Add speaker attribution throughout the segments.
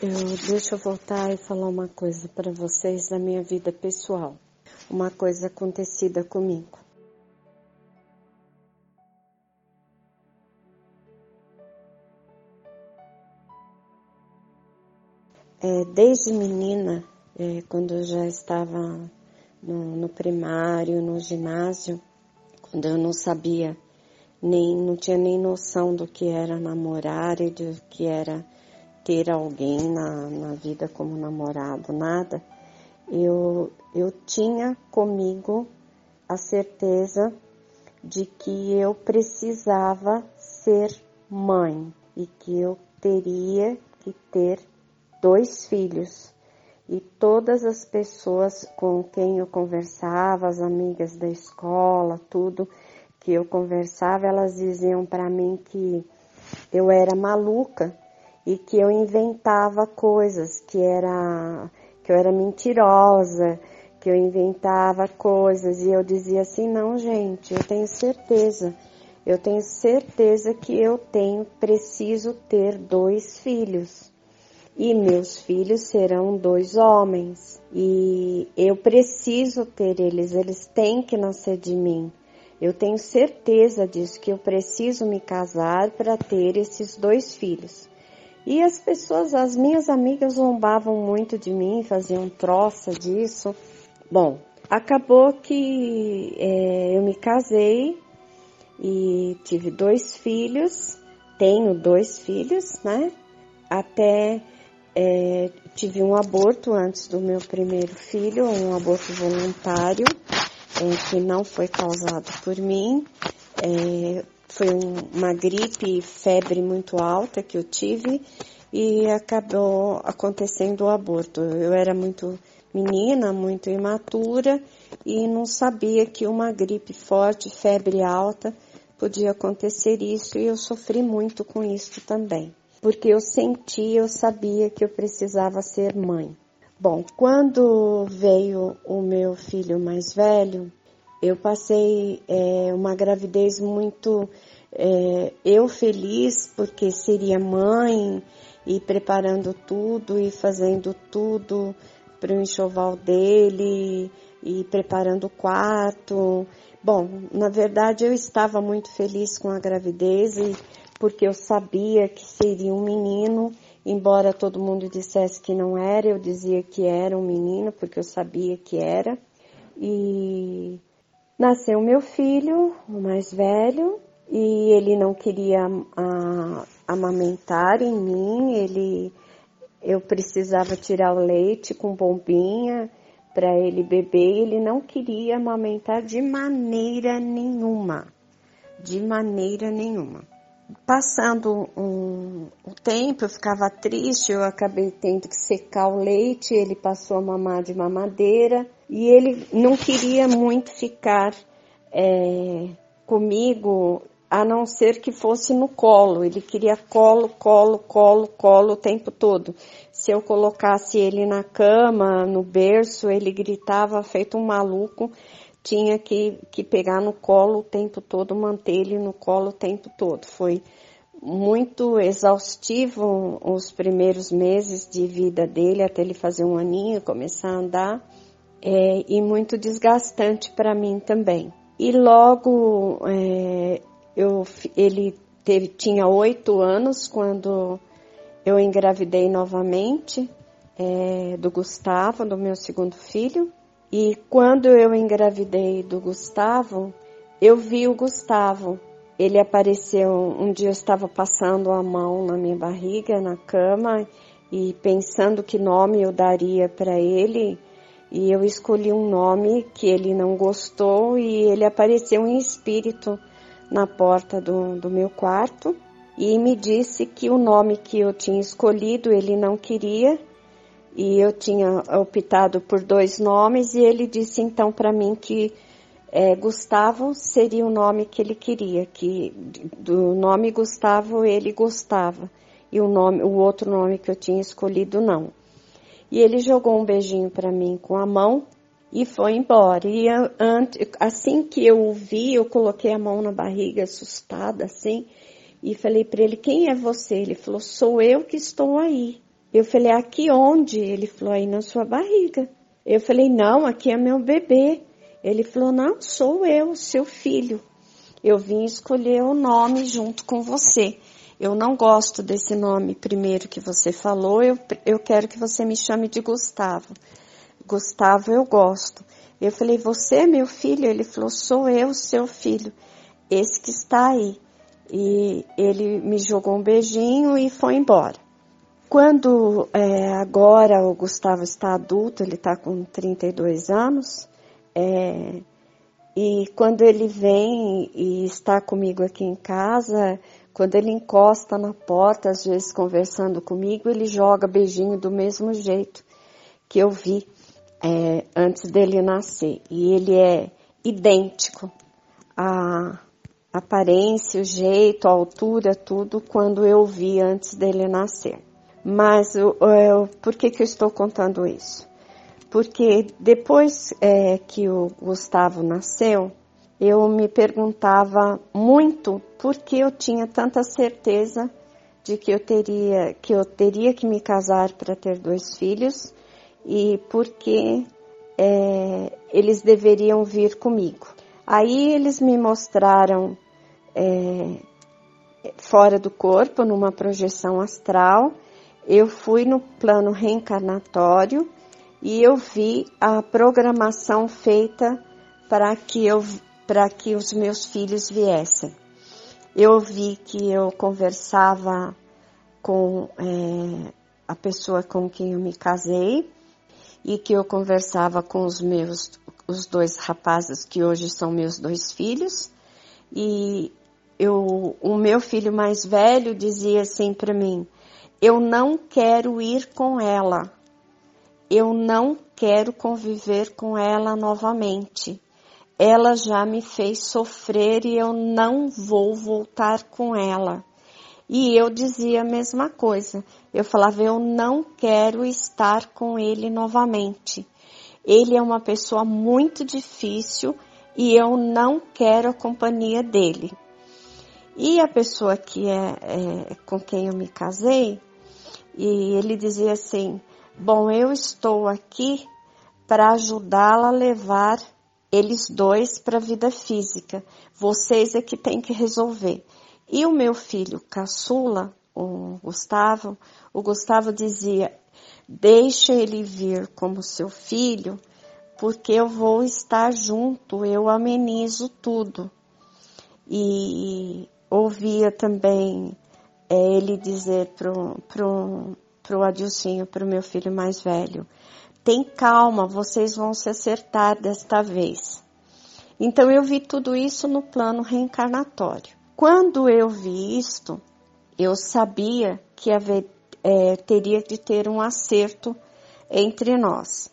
Speaker 1: Eu, deixa eu voltar e falar uma coisa para vocês da minha vida pessoal. Uma coisa acontecida comigo. É, desde menina, é, quando eu já estava no, no primário, no ginásio, quando eu não sabia nem não tinha nem noção do que era namorar e do que era ter alguém na, na vida como namorado, nada. Eu, eu tinha comigo a certeza de que eu precisava ser mãe e que eu teria que ter dois filhos. E todas as pessoas com quem eu conversava, as amigas da escola, tudo, que eu conversava, elas diziam para mim que eu era maluca e que eu inventava coisas, que era que eu era mentirosa, que eu inventava coisas e eu dizia assim: "Não, gente, eu tenho certeza. Eu tenho certeza que eu tenho preciso ter dois filhos. E meus filhos serão dois homens. E eu preciso ter eles, eles têm que nascer de mim. Eu tenho certeza disso, que eu preciso me casar para ter esses dois filhos. E as pessoas, as minhas amigas zombavam muito de mim, faziam troça disso. Bom, acabou que é, eu me casei e tive dois filhos, tenho dois filhos, né? Até é, tive um aborto antes do meu primeiro filho, um aborto voluntário é, que não foi causado por mim. É, foi um, uma gripe, febre muito alta que eu tive e acabou acontecendo o aborto. Eu era muito menina, muito imatura e não sabia que uma gripe forte, febre alta, podia acontecer isso e eu sofri muito com isso também. Porque eu senti, eu sabia que eu precisava ser mãe. Bom, quando veio o meu filho mais velho, eu passei é, uma gravidez muito é, eu feliz porque seria mãe e preparando tudo e fazendo tudo para o enxoval dele e preparando o quarto. Bom, na verdade eu estava muito feliz com a gravidez e porque eu sabia que seria um menino Embora todo mundo dissesse que não era, eu dizia que era um menino, porque eu sabia que era. E nasceu meu filho, o mais velho, e ele não queria a, amamentar em mim, ele eu precisava tirar o leite com bombinha para ele beber, e ele não queria amamentar de maneira nenhuma. De maneira nenhuma passando um, um, tempo, eu ficava triste, eu acabei tendo que secar o leite, ele passou a mamar de mamadeira e ele não queria muito ficar é, comigo, a não ser que fosse no colo. Ele queria colo, colo, colo, colo o tempo todo. Se eu colocasse ele na cama, no berço, ele gritava feito um maluco tinha que, que pegar no colo o tempo todo, manter ele no colo o tempo todo. Foi muito exaustivo os primeiros meses de vida dele, até ele fazer um aninho, começar a andar, é, e muito desgastante para mim também. E logo é, eu, ele teve, tinha oito anos quando eu engravidei novamente é, do Gustavo, do meu segundo filho, e quando eu engravidei do Gustavo, eu vi o Gustavo. Ele apareceu, um dia eu estava passando a mão na minha barriga, na cama, e pensando que nome eu daria para ele, e eu escolhi um nome que ele não gostou e ele apareceu em espírito na porta do, do meu quarto e me disse que o nome que eu tinha escolhido ele não queria e eu tinha optado por dois nomes e ele disse então para mim que é, Gustavo seria o nome que ele queria, que do nome Gustavo ele gostava e o nome, o outro nome que eu tinha escolhido não. E ele jogou um beijinho para mim com a mão e foi embora. E assim que eu o vi, eu coloquei a mão na barriga assustada assim e falei para ele: "Quem é você?" Ele falou: "Sou eu que estou aí." Eu falei, aqui onde? Ele falou, aí na sua barriga. Eu falei, não, aqui é meu bebê. Ele falou, não, sou eu, seu filho. Eu vim escolher o nome junto com você. Eu não gosto desse nome primeiro que você falou, eu, eu quero que você me chame de Gustavo. Gustavo eu gosto. Eu falei, você é meu filho? Ele falou, sou eu, seu filho, esse que está aí. E ele me jogou um beijinho e foi embora. Quando é, agora o Gustavo está adulto, ele está com 32 anos, é, e quando ele vem e está comigo aqui em casa, quando ele encosta na porta, às vezes conversando comigo, ele joga beijinho do mesmo jeito que eu vi é, antes dele nascer. E ele é idêntico. A aparência, o jeito, a altura, tudo, quando eu vi antes dele nascer. Mas eu, por que, que eu estou contando isso? Porque depois é, que o Gustavo nasceu, eu me perguntava muito por que eu tinha tanta certeza de que eu teria que eu teria que me casar para ter dois filhos e por que é, eles deveriam vir comigo. Aí eles me mostraram é, fora do corpo, numa projeção astral. Eu fui no plano reencarnatório e eu vi a programação feita para que eu para que os meus filhos viessem. Eu vi que eu conversava com é, a pessoa com quem eu me casei e que eu conversava com os meus os dois rapazes que hoje são meus dois filhos e eu o meu filho mais velho dizia assim para mim eu não quero ir com ela eu não quero conviver com ela novamente ela já me fez sofrer e eu não vou voltar com ela. E eu dizia a mesma coisa. Eu falava, eu não quero estar com ele novamente. Ele é uma pessoa muito difícil e eu não quero a companhia dele. E a pessoa que é, é com quem eu me casei, e ele dizia assim: Bom, eu estou aqui para ajudá-la a levar eles dois para a vida física. Vocês é que tem que resolver. E o meu filho caçula, o Gustavo, o Gustavo dizia: deixa ele vir como seu filho, porque eu vou estar junto, eu amenizo tudo. E ouvia também é, ele dizer pro, pro, pro Adilcinho, pro meu filho mais velho, tem calma, vocês vão se acertar desta vez. Então eu vi tudo isso no plano reencarnatório. Quando eu vi isto, eu sabia que haver, é, teria de ter um acerto entre nós.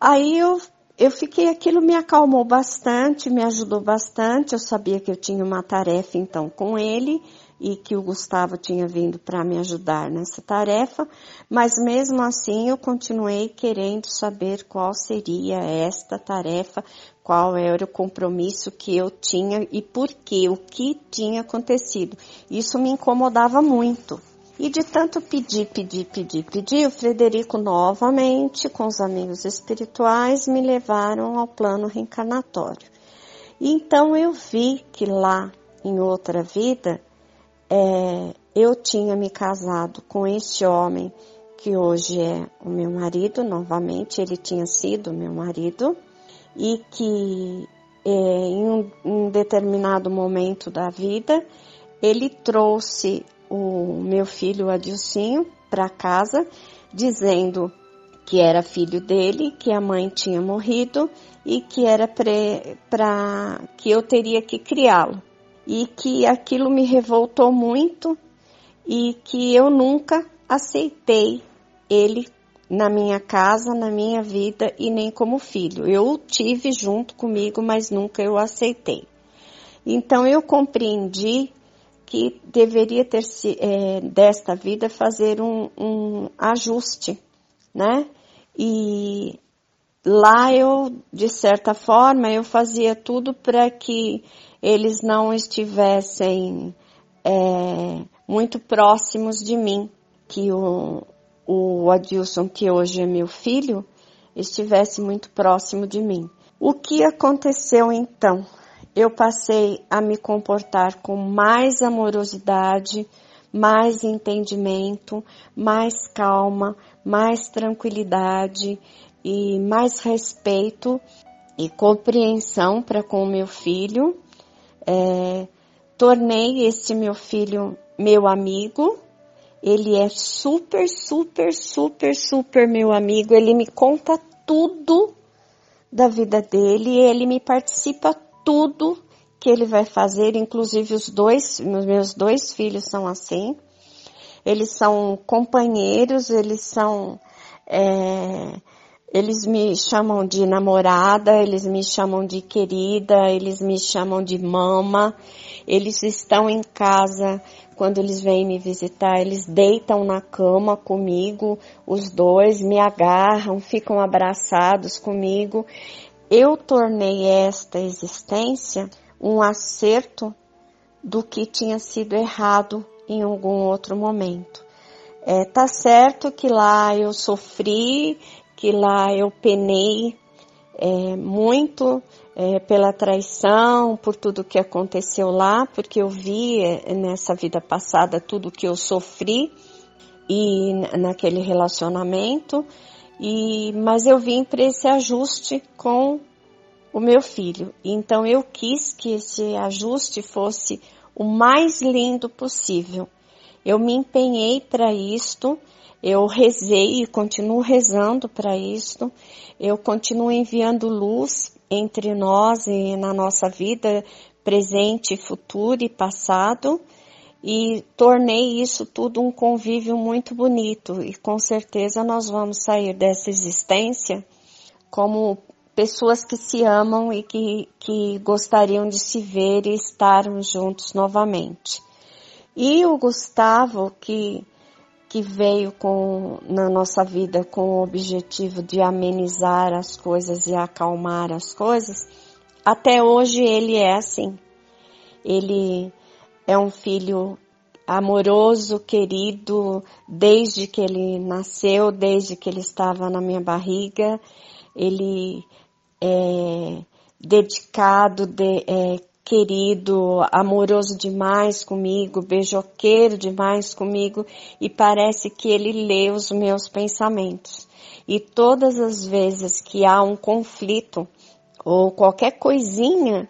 Speaker 1: Aí eu, eu fiquei, aquilo me acalmou bastante, me ajudou bastante. Eu sabia que eu tinha uma tarefa então com ele e que o Gustavo tinha vindo para me ajudar nessa tarefa, mas mesmo assim eu continuei querendo saber qual seria esta tarefa, qual era o compromisso que eu tinha e por que, o que tinha acontecido. Isso me incomodava muito. E de tanto pedir, pedir, pedir, pedir, o Frederico novamente, com os amigos espirituais, me levaram ao plano reencarnatório. E então eu vi que lá, em outra vida, é, eu tinha me casado com esse homem que hoje é o meu marido, novamente, ele tinha sido meu marido, e que é, em um, um determinado momento da vida ele trouxe o meu filho Adilcinho para casa, dizendo que era filho dele, que a mãe tinha morrido e que era para que eu teria que criá-lo e que aquilo me revoltou muito e que eu nunca aceitei ele na minha casa, na minha vida e nem como filho. Eu o tive junto comigo, mas nunca eu aceitei. Então eu compreendi que deveria ter se é, desta vida fazer um, um ajuste, né? E lá eu, de certa forma, eu fazia tudo para que eles não estivessem é, muito próximos de mim, que o, o Adilson, que hoje é meu filho, estivesse muito próximo de mim. O que aconteceu então? Eu passei a me comportar com mais amorosidade, mais entendimento, mais calma, mais tranquilidade e mais respeito e compreensão para com o meu filho. É, tornei esse meu filho meu amigo. Ele é super, super, super, super meu amigo. Ele me conta tudo da vida dele. Ele me participa tudo que ele vai fazer, inclusive os dois, meus dois filhos são assim. Eles são companheiros, eles são, é, eles me chamam de namorada, eles me chamam de querida, eles me chamam de mama. Eles estão em casa quando eles vêm me visitar, eles deitam na cama comigo, os dois me agarram, ficam abraçados comigo. Eu tornei esta existência um acerto do que tinha sido errado em algum outro momento. É, tá certo que lá eu sofri, que lá eu penei é, muito é, pela traição, por tudo que aconteceu lá, porque eu vi é, nessa vida passada tudo que eu sofri e naquele relacionamento, e mas eu vim para esse ajuste com o meu filho. Então eu quis que esse ajuste fosse o mais lindo possível. Eu me empenhei para isto, eu rezei e continuo rezando para isto, eu continuo enviando luz entre nós e na nossa vida, presente, futuro e passado, e tornei isso tudo um convívio muito bonito. E com certeza nós vamos sair dessa existência como pessoas que se amam e que, que gostariam de se ver e estar juntos novamente. E o Gustavo, que, que veio com, na nossa vida com o objetivo de amenizar as coisas e acalmar as coisas, até hoje ele é assim. Ele é um filho amoroso, querido, desde que ele nasceu, desde que ele estava na minha barriga. Ele é, dedicado, de, é, querido, amoroso demais comigo, beijoqueiro demais comigo e parece que ele lê os meus pensamentos. E todas as vezes que há um conflito ou qualquer coisinha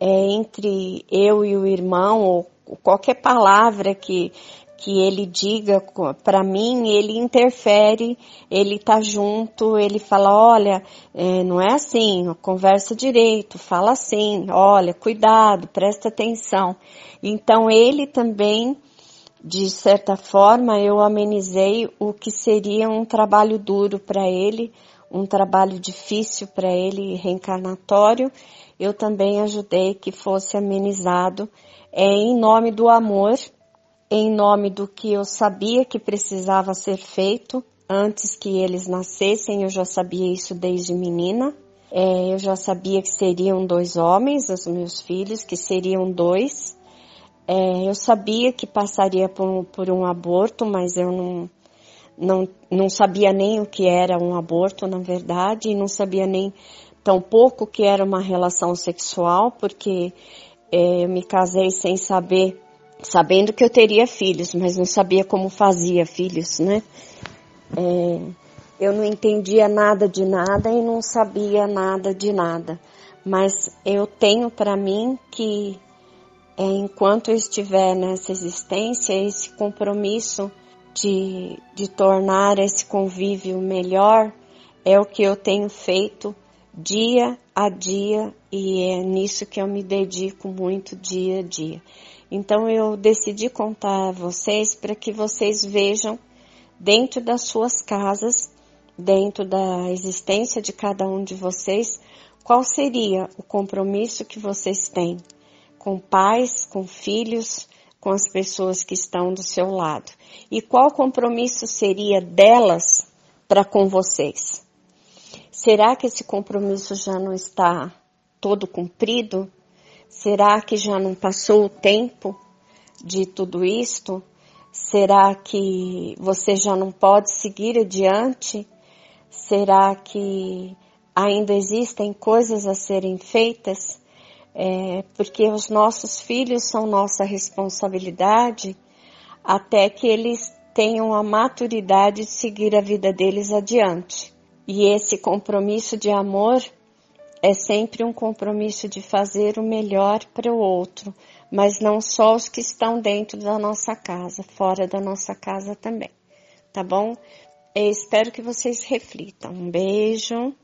Speaker 1: é, entre eu e o irmão ou qualquer palavra que que ele diga para mim, ele interfere, ele tá junto, ele fala, olha, é, não é assim, conversa direito, fala assim, olha, cuidado, presta atenção. Então ele também, de certa forma, eu amenizei o que seria um trabalho duro para ele, um trabalho difícil para ele, reencarnatório, eu também ajudei que fosse amenizado é, em nome do amor em nome do que eu sabia que precisava ser feito antes que eles nascessem, eu já sabia isso desde menina. É, eu já sabia que seriam dois homens, os meus filhos, que seriam dois. É, eu sabia que passaria por um, por um aborto, mas eu não, não, não sabia nem o que era um aborto, na verdade, e não sabia nem tão pouco o que era uma relação sexual, porque é, eu me casei sem saber sabendo que eu teria filhos, mas não sabia como fazia filhos, né? É, eu não entendia nada de nada e não sabia nada de nada, mas eu tenho para mim que é, enquanto eu estiver nessa existência, esse compromisso de, de tornar esse convívio melhor é o que eu tenho feito dia a dia e é nisso que eu me dedico muito dia a dia. Então eu decidi contar a vocês para que vocês vejam dentro das suas casas, dentro da existência de cada um de vocês, qual seria o compromisso que vocês têm com pais, com filhos, com as pessoas que estão do seu lado. E qual compromisso seria delas para com vocês? Será que esse compromisso já não está todo cumprido? Será que já não passou o tempo de tudo isto? Será que você já não pode seguir adiante? Será que ainda existem coisas a serem feitas? É, porque os nossos filhos são nossa responsabilidade até que eles tenham a maturidade de seguir a vida deles adiante. E esse compromisso de amor é sempre um compromisso de fazer o melhor para o outro, mas não só os que estão dentro da nossa casa, fora da nossa casa também. Tá bom? Eu espero que vocês reflitam. Um beijo.